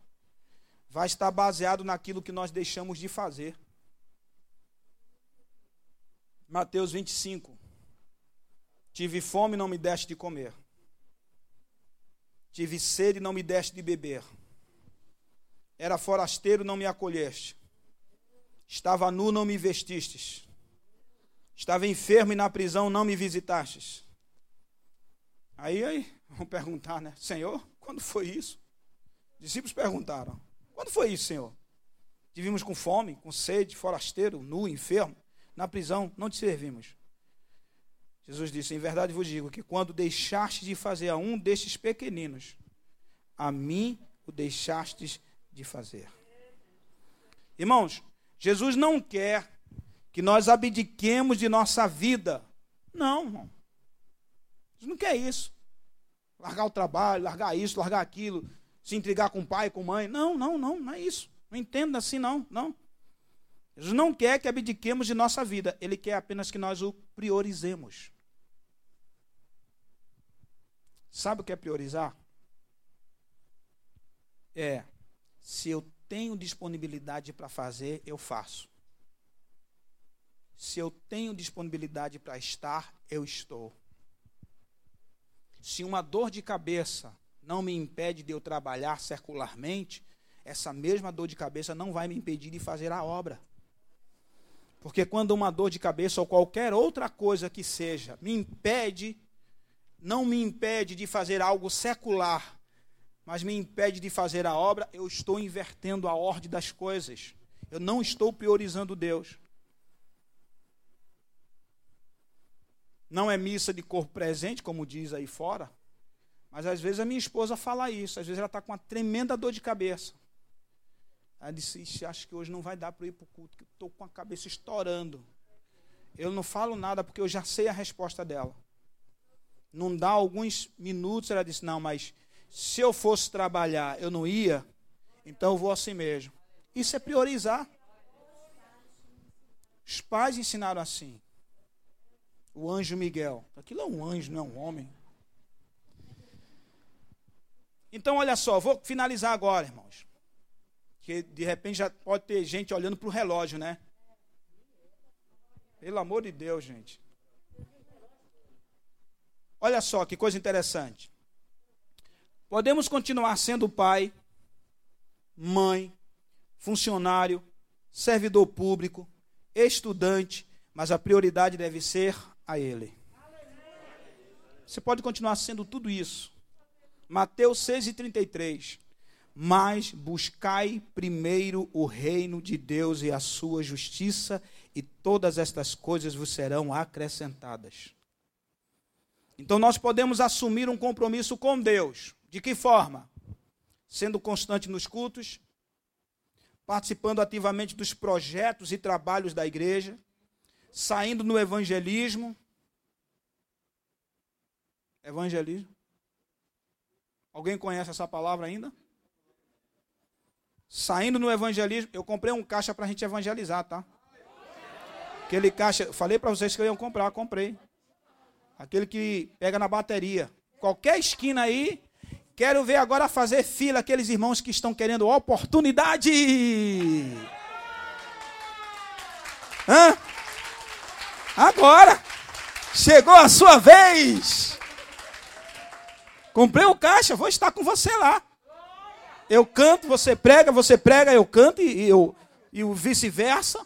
vai estar baseado naquilo que nós deixamos de fazer. Mateus 25. Tive fome não me deste de comer. Tive sede e não me deste de beber. Era forasteiro, não me acolheste. Estava nu, não me vestistes. Estava enfermo e na prisão não me visitastes. Aí, aí, vão perguntar, né? Senhor, quando foi isso? Os discípulos perguntaram: Quando foi isso, Senhor? Tivemos com fome, com sede, forasteiro, nu, enfermo, na prisão, não te servimos. Jesus disse: Em verdade vos digo que quando deixastes de fazer a um destes pequeninos, a mim o deixastes de fazer. Irmãos, Jesus não quer que nós abdiquemos de nossa vida. Não, irmão. Jesus não quer isso. Largar o trabalho, largar isso, largar aquilo, se intrigar com pai, com mãe. Não, não, não, não é isso. Não entenda assim, não, não. Jesus não quer que abdiquemos de nossa vida. Ele quer apenas que nós o priorizemos. Sabe o que é priorizar? É, se eu tenho disponibilidade para fazer, eu faço. Se eu tenho disponibilidade para estar, eu estou. Se uma dor de cabeça não me impede de eu trabalhar secularmente, essa mesma dor de cabeça não vai me impedir de fazer a obra. Porque quando uma dor de cabeça ou qualquer outra coisa que seja me impede, não me impede de fazer algo secular, mas me impede de fazer a obra, eu estou invertendo a ordem das coisas. Eu não estou priorizando Deus. Não é missa de corpo presente, como diz aí fora, mas às vezes a minha esposa fala isso, às vezes ela está com uma tremenda dor de cabeça. Ela disse, acho que hoje não vai dar para ir para o culto, que estou com a cabeça estourando. Eu não falo nada porque eu já sei a resposta dela. Não dá alguns minutos, ela disse, não, mas se eu fosse trabalhar, eu não ia, então eu vou assim mesmo. Isso é priorizar. Os pais ensinaram assim. O anjo Miguel. Aquilo é um anjo, não é um homem. Então, olha só, vou finalizar agora, irmãos. Que de repente já pode ter gente olhando para o relógio, né? Pelo amor de Deus, gente. Olha só que coisa interessante. Podemos continuar sendo pai, mãe, funcionário, servidor público, estudante, mas a prioridade deve ser a Ele. Você pode continuar sendo tudo isso. Mateus 6,33. Mas buscai primeiro o reino de Deus e a sua justiça, e todas estas coisas vos serão acrescentadas. Então nós podemos assumir um compromisso com Deus. De que forma? Sendo constante nos cultos, participando ativamente dos projetos e trabalhos da igreja, saindo no evangelismo. Evangelismo? Alguém conhece essa palavra ainda? Saindo no evangelismo, eu comprei um caixa para a gente evangelizar, tá? Aquele caixa, falei para vocês que eu ia comprar, comprei. Aquele que pega na bateria. Qualquer esquina aí, quero ver agora fazer fila aqueles irmãos que estão querendo oportunidade. Hã? Agora chegou a sua vez. Comprei o caixa, vou estar com você lá. Eu canto, você prega, você prega, eu canto e, eu, e o vice-versa.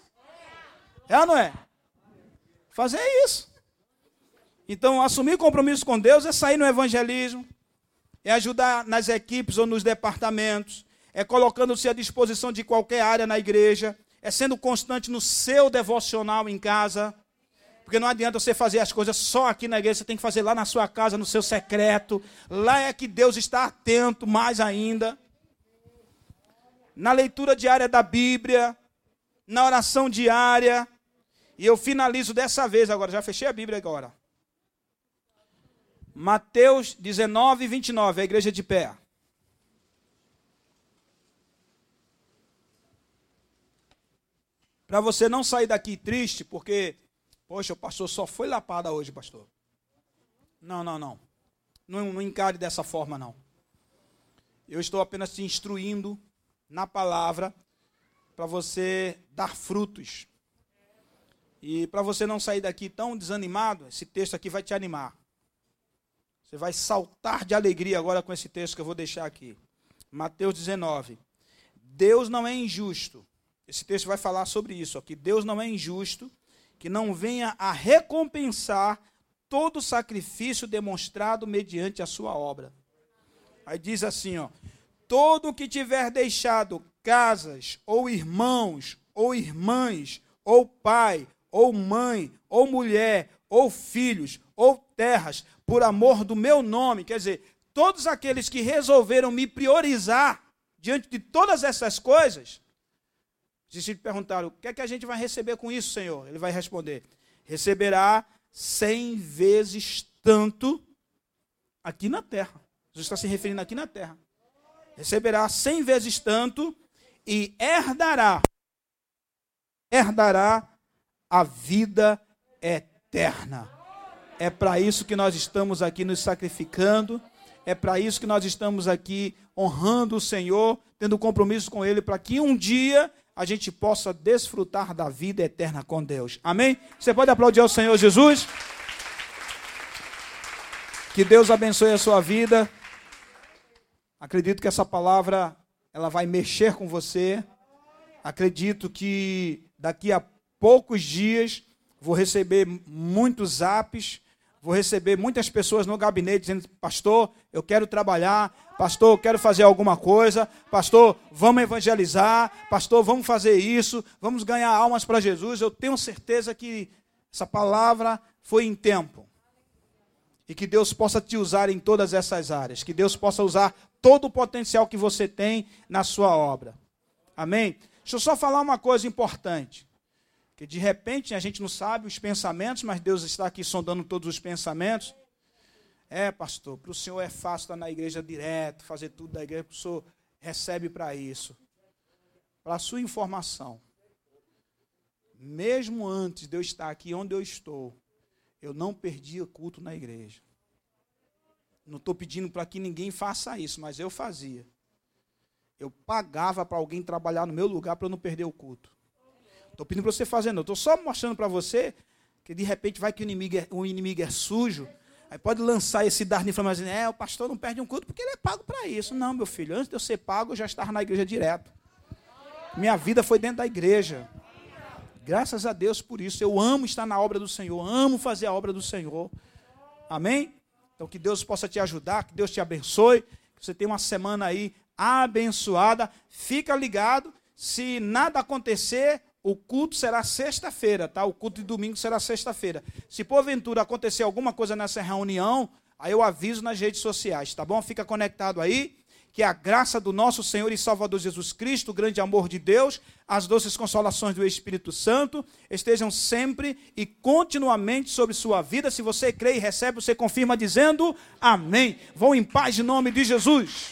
É ou não é? Fazer isso. Então, assumir compromisso com Deus é sair no evangelismo, é ajudar nas equipes ou nos departamentos, é colocando-se à disposição de qualquer área na igreja, é sendo constante no seu devocional em casa. Porque não adianta você fazer as coisas só aqui na igreja, você tem que fazer lá na sua casa, no seu secreto. Lá é que Deus está atento mais ainda. Na leitura diária da Bíblia, na oração diária. E eu finalizo dessa vez agora, já fechei a Bíblia agora. Mateus 19, 29, a igreja de pé. Para você não sair daqui triste, porque Poxa, o pastor só foi lapada hoje, pastor. Não, não, não. Não, não encare dessa forma, não. Eu estou apenas te instruindo na palavra para você dar frutos. E para você não sair daqui tão desanimado, esse texto aqui vai te animar. Você vai saltar de alegria agora com esse texto que eu vou deixar aqui. Mateus 19. Deus não é injusto. Esse texto vai falar sobre isso, que Deus não é injusto que não venha a recompensar todo o sacrifício demonstrado mediante a sua obra. Aí diz assim, ó: todo que tiver deixado casas, ou irmãos, ou irmãs, ou pai, ou mãe, ou mulher, ou filhos, ou terras, por amor do meu nome, quer dizer, todos aqueles que resolveram me priorizar diante de todas essas coisas, os discípulos perguntaram: O que é que a gente vai receber com isso, Senhor? Ele vai responder: Receberá cem vezes tanto aqui na terra. Jesus está se referindo aqui na terra. Receberá cem vezes tanto e herdará, herdará a vida eterna. É para isso que nós estamos aqui nos sacrificando. É para isso que nós estamos aqui honrando o Senhor, tendo compromisso com Ele, para que um dia a gente possa desfrutar da vida eterna com Deus. Amém? Você pode aplaudir ao Senhor Jesus? Que Deus abençoe a sua vida. Acredito que essa palavra ela vai mexer com você. Acredito que daqui a poucos dias vou receber muitos apps, vou receber muitas pessoas no gabinete dizendo: Pastor, eu quero trabalhar, Pastor, eu quero fazer alguma coisa, Pastor, vamos evangelizar, Pastor, vamos fazer isso, vamos ganhar almas para Jesus. Eu tenho certeza que essa palavra foi em tempo. E que Deus possa te usar em todas essas áreas. Que Deus possa usar todo o potencial que você tem na sua obra. Amém? Deixa eu só falar uma coisa importante. Que de repente a gente não sabe os pensamentos, mas Deus está aqui sondando todos os pensamentos. É, pastor, para o senhor é fácil estar na igreja direto, fazer tudo da igreja, o senhor recebe para isso. Para sua informação, mesmo antes de eu estar aqui onde eu estou, eu não perdia culto na igreja. Não estou pedindo para que ninguém faça isso, mas eu fazia. Eu pagava para alguém trabalhar no meu lugar para eu não perder o culto. Estou pedindo para você fazer, não. Estou só mostrando para você que de repente vai que o inimigo é, o inimigo é sujo. Aí pode lançar esse dar de inflamação. É, o pastor não perde um culto porque ele é pago para isso. Não, meu filho, antes de eu ser pago, eu já estava na igreja direto. Minha vida foi dentro da igreja. Graças a Deus por isso. Eu amo estar na obra do Senhor, amo fazer a obra do Senhor. Amém? Então que Deus possa te ajudar, que Deus te abençoe, que você tenha uma semana aí abençoada. Fica ligado, se nada acontecer, o culto será sexta-feira, tá? O culto de domingo será sexta-feira. Se porventura acontecer alguma coisa nessa reunião, aí eu aviso nas redes sociais, tá bom? Fica conectado aí que a graça do nosso Senhor e Salvador Jesus Cristo, o grande amor de Deus, as doces consolações do Espírito Santo estejam sempre e continuamente sobre sua vida. Se você crê e recebe, você confirma dizendo amém. Vão em paz em nome de Jesus.